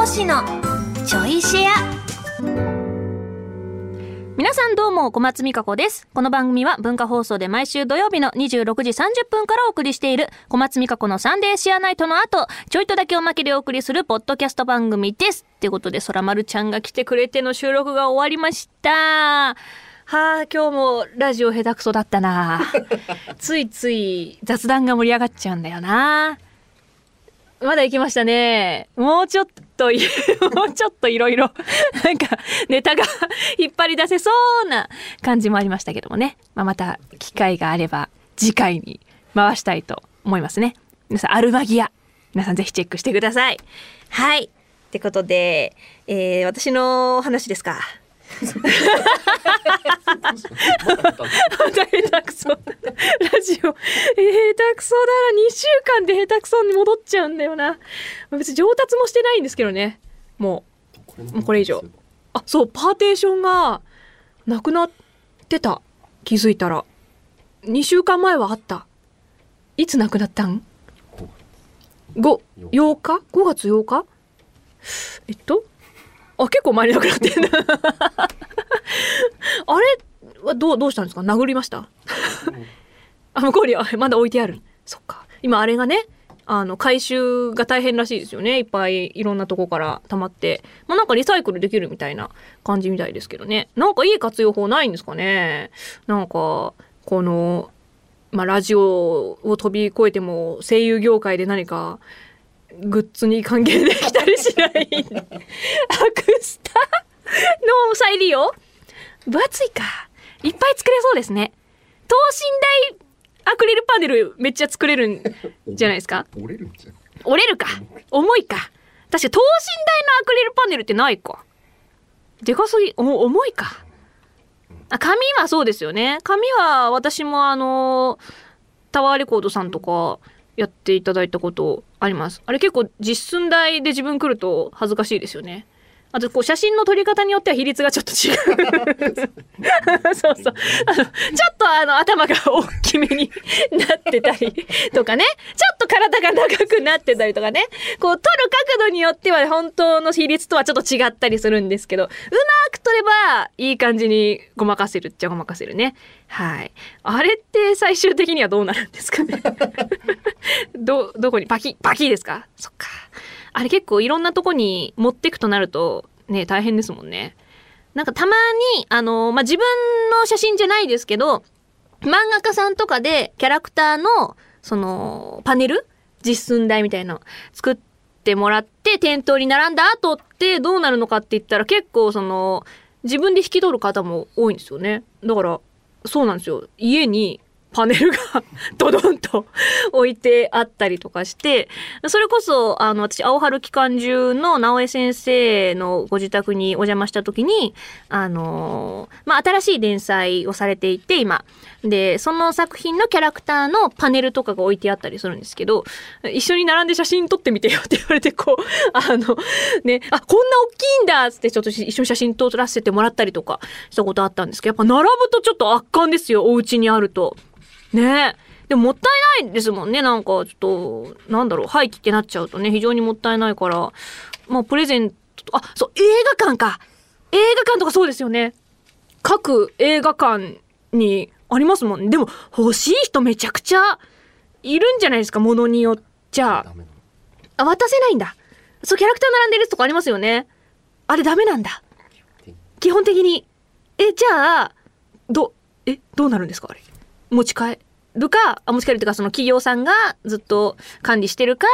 星のちょいシェア。皆さんどうも小松美香子です。この番組は文化放送で毎週土曜日の26時30分からお送りしている小松美香子のサンデーシェアナイトの後ちょいとだけおまけでお送りするポッドキャスト番組ですってことで空丸ちゃんが来てくれての収録が終わりました。はあ今日もラジオ下手くそだったな。ついつい雑談が盛り上がっちゃうんだよなまだ行きましたね。もうちょっとい、もうちょっといろいろ、なんか、ネタが 引っ張り出せそうな感じもありましたけどもね。まあ、また、機会があれば、次回に回したいと思いますね。皆さん、アルマギア。皆さんぜひチェックしてください。はい。ってことで、えー、私の話ですか？ジオ、えー、下手くそだな。2週間で下手くそに戻っちゃうんだよな。別に上達もしてないんですけどね。もう、もうこれ以上。あ、そう、パーテーションがなくなってた。気づいたら。2週間前はあった。いつなくなったん ?5、8日 ?5 月8日？えっと？あ、結構前になくなってんだ。あれ？はどう、どうしたんですか？殴りました？あ、向こうに、あ、まだ置いてある。そっか。今あれがね、あの、回収が大変らしいですよね。いっぱいいろんなとこから溜まって。まあなんかリサイクルできるみたいな感じみたいですけどね。なんかいい活用法ないんですかね。なんか、この、まあラジオを飛び越えても声優業界で何かグッズに関係できたりしないアクスタの再利用？分厚いか。いっぱい作れそうですね。等身大アクリルパネルめっちゃ作れるん じゃないですか？折れるんじゃん。折れるか？重いか？確かに等身大のアクリルパネルってないか？でかすぎ、お重いか？あ、紙はそうですよね。紙は私もあの、タワーレコードさんとかやっていただいたことあります。あれ結構実寸大で自分来ると恥ずかしいですよね。あとこう写真の撮り方によっては比率がちょっと違う。そうそう。あの、ちょっとあの頭が大きめになってたりとかね。ちょっと体が長くなってたりとかね。こう撮る角度によっては本当の比率とはちょっと違ったりするんですけど、うまく撮ればいい感じにごまかせるっちゃごまかせるね。はい。あれって最終的にはどうなるんですかね。ど、どこに？パキ、パキですか？そっか。あれ結構いろんなとこに持ってくとなるとね、大変ですもんね。なんかたまに、あの、まあ、自分の写真じゃないですけど、漫画家さんとかでキャラクターの、その、パネル？実寸大みたいなの作ってもらって店頭に並んだ後ってどうなるのかって言ったら結構その、自分で引き取る方も多いんですよね。だから、そうなんですよ。家にパネルが ドドンと置いてあったりとかして、それこそ、あの、私、青春期間中の直江先生のご自宅にお邪魔した時に、あのまあ、新しい連載をされていて、今。で、その作品のキャラクターのパネルとかが置いてあったりするんですけど、一緒に並んで写真撮ってみてよって言われて、こう、あの、ね、あ、こんな大きいんだっつって、ちょっと一緒に写真撮らせてもらったりとかしたことあったんですけど、やっぱ並ぶとちょっと圧巻ですよ、お家にあると。ねでももったいないですもんね。なんかちょっと、なんだろう、廃棄ってなっちゃうとね、非常にもったいないから、まあプレゼントと、あ、そう、映画館か。映画館とかそうですよね。各映画館にありますもんね。でも欲しい人めちゃくちゃいるんじゃないですか、ものによっちゃ。あ、渡せないんだ。そう、キャラクター並んでるやつとかありますよね。あれダメなんだ。基本的に。え、じゃあ、ど、え、どうなるんですかあれ。持ち帰るか、あ、持ち帰るっていうか、その企業さんがずっと管理してるか、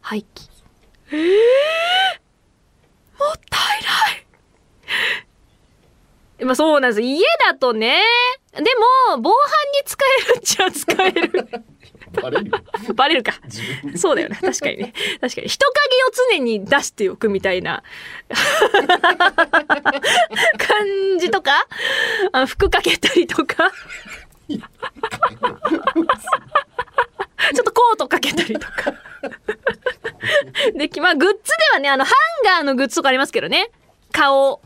廃棄。えー、もったいない。まあそうなんです。家だとね。でも、防犯に使えるっちゃ使える。バレるよ。バレるか。そうだよね。確かにね。確かに。人影を常に出しておくみたいな 感じとか、あ服かけたりとか？ちょっとコートかけたりとか。で、まあ、グッズではね、あの、ハンガーのグッズとかありますけどね。顔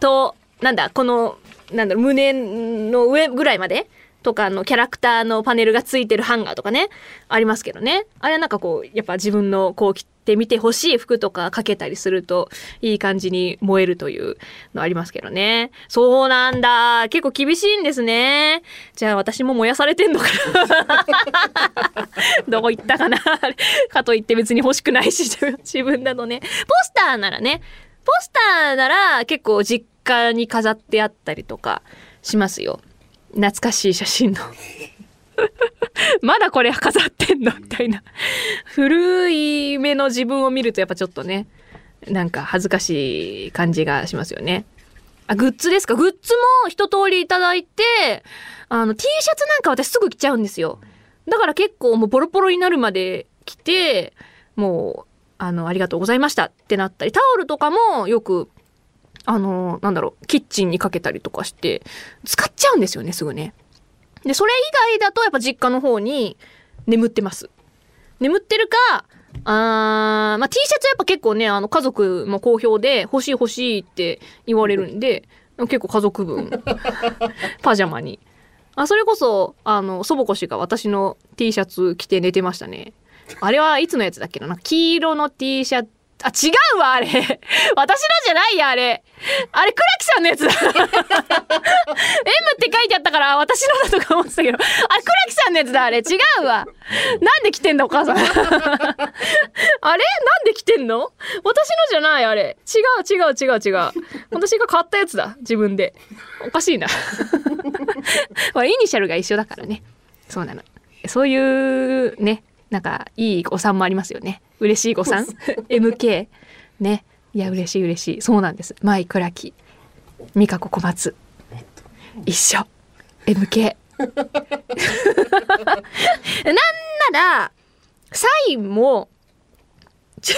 と、なんだ、この、なんだろ、胸の上ぐらいまでとかのキャラクターのパネルがついてるハンガーとかね、ありますけどね。あれはなんかこう、やっぱ自分のこう着てみてほしい服とかかけたりするといい感じに燃えるというのありますけどね。そうなんだ。結構厳しいんですね。じゃあ私も燃やされてんのかな どこ行ったかな かといって別に欲しくないし 自分だとね。ポスターならね、ポスターなら結構実家に飾ってあったりとかしますよ。懐かしい写真の。まだこれ飾ってんの？みたいな。古い目の自分を見るとやっぱちょっとね、なんか恥ずかしい感じがしますよね。あ、グッズですか？グッズも一通りいただいて、あの、T シャツなんか私すぐ着ちゃうんですよ。だから結構もうボロボロになるまで着て、もう、あの、ありがとうございましたってなったり、タオルとかもよく、あの、なんだろう、キッチンにかけたりとかして、使っちゃうんですよね、すぐね。で、それ以外だとやっぱ実家の方に眠ってます。眠ってるか、あーまあ、T シャツやっぱ結構ね、あの家族も好評で欲しい欲しいって言われるんで、結構家族分、パジャマに。あ、それこそ、あの、祖母子氏が私の T シャツ着て寝てましたね。あれはいつのやつだっけな黄色の T シャツ、あ、違うわ、あれ。私のじゃないや、あれ。あれ、倉木さんのやつだ。M って書いてあったから、私のだとか思ってたけど、あれ、倉木さんのやつだ、あれ。違うわ。なんで着てんだ、お母さん。あれ？なんで着てんの？私のじゃない、あれ。違う、違う、違う、違う。私が買ったやつだ、自分で。おかしいな。ほら、イニシャルが一緒だからね。そうなの。そういう、ね、なんか、いい誤算もありますよね。嬉しい誤算 ?MK。ね。いや、嬉しい嬉しい。そうなんです。舞倉木。美香子小松。一緒。MK。なんなら、サインも、サ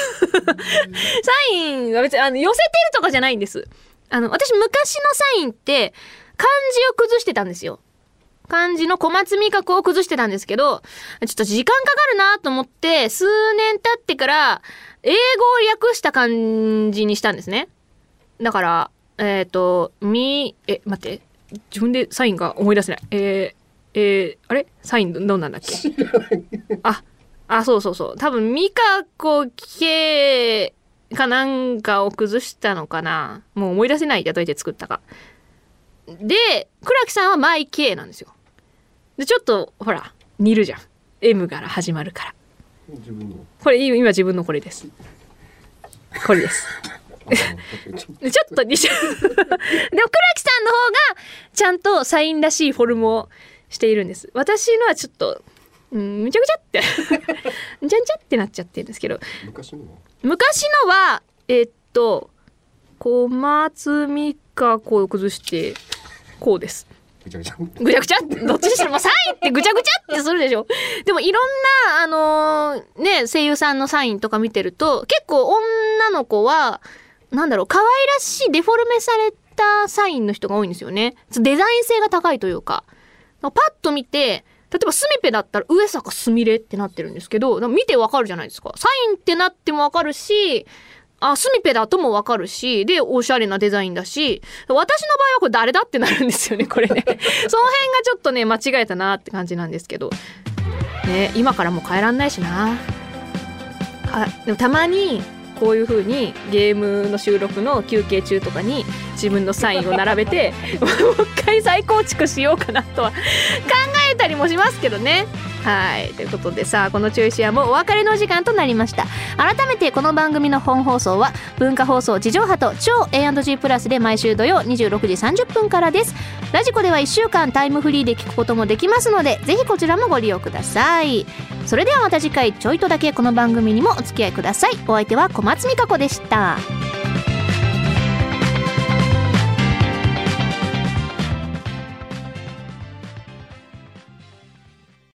インは別にあの寄せてるとかじゃないんです。あの、私昔のサインって漢字を崩してたんですよ。漢字の小松味覚を崩してたんですけど、ちょっと時間かかるなと思って、数年経ってから、英語を訳した漢字にしたんですね。だから、えっ、と、み、え、待って、自分でサインが思い出せない。えー、えー、あれ？サインどんなんだっけ？あ、あ、そうそうそう。多分、ミカコ系かなんかを崩したのかな。もう思い出せないやどうやって作ったか。で、倉木さんはマイ K なんですよ。で、ちょっと、ほら、似るじゃん。M から始まるから。これ、今自分のこれです。これです。で ちょっと似ちゃう。でも、倉木さんの方が、ちゃんとサインらしいフォルムをしているんです。私のはちょっと、うん、むちゃくちゃって、んちゃんちゃってなっちゃってるんですけど、昔のは？昔のは、えっと、小松美香子を崩して、こうです。ぐちゃぐちゃ。ぐちゃぐちゃどっちにしろ、まあ、サインってぐちゃぐちゃってするでしょ。でもいろんな、あのーね、声優さんのサインとか見てると、結構女の子は、なんだろう、可愛らしいデフォルメされたサインの人が多いんですよね。デザイン性が高いというか。パッと見て、例えばスミペだったら上坂すみれってなってるんですけど、見てわかるじゃないですか。サインってなってもわかるし、あ、スミペだともわかるし、で、おしゃれなデザインだし、私の場合はこれ誰だってなるんですよね、これね。その辺がちょっとね、間違えたなって感じなんですけど。ね、今からもう変えらんないしな。あ、でもたまに、こういう風にゲームの収録の休憩中とかに自分のサインを並べて もう一回再構築しようかなとは考えたりもしますけどね。はい。ということでさあ、このチョイシアもお別れの時間となりました。改めてこの番組の本放送は文化放送地上波と超 A&G プラスで毎週土曜26時30分からです。ラジコでは1週間タイムフリーで聞くこともできますので、ぜひこちらもご利用ください。それではまた次回ちょいとだけこの番組にもお付き合いください。お相手は小松美香子でした。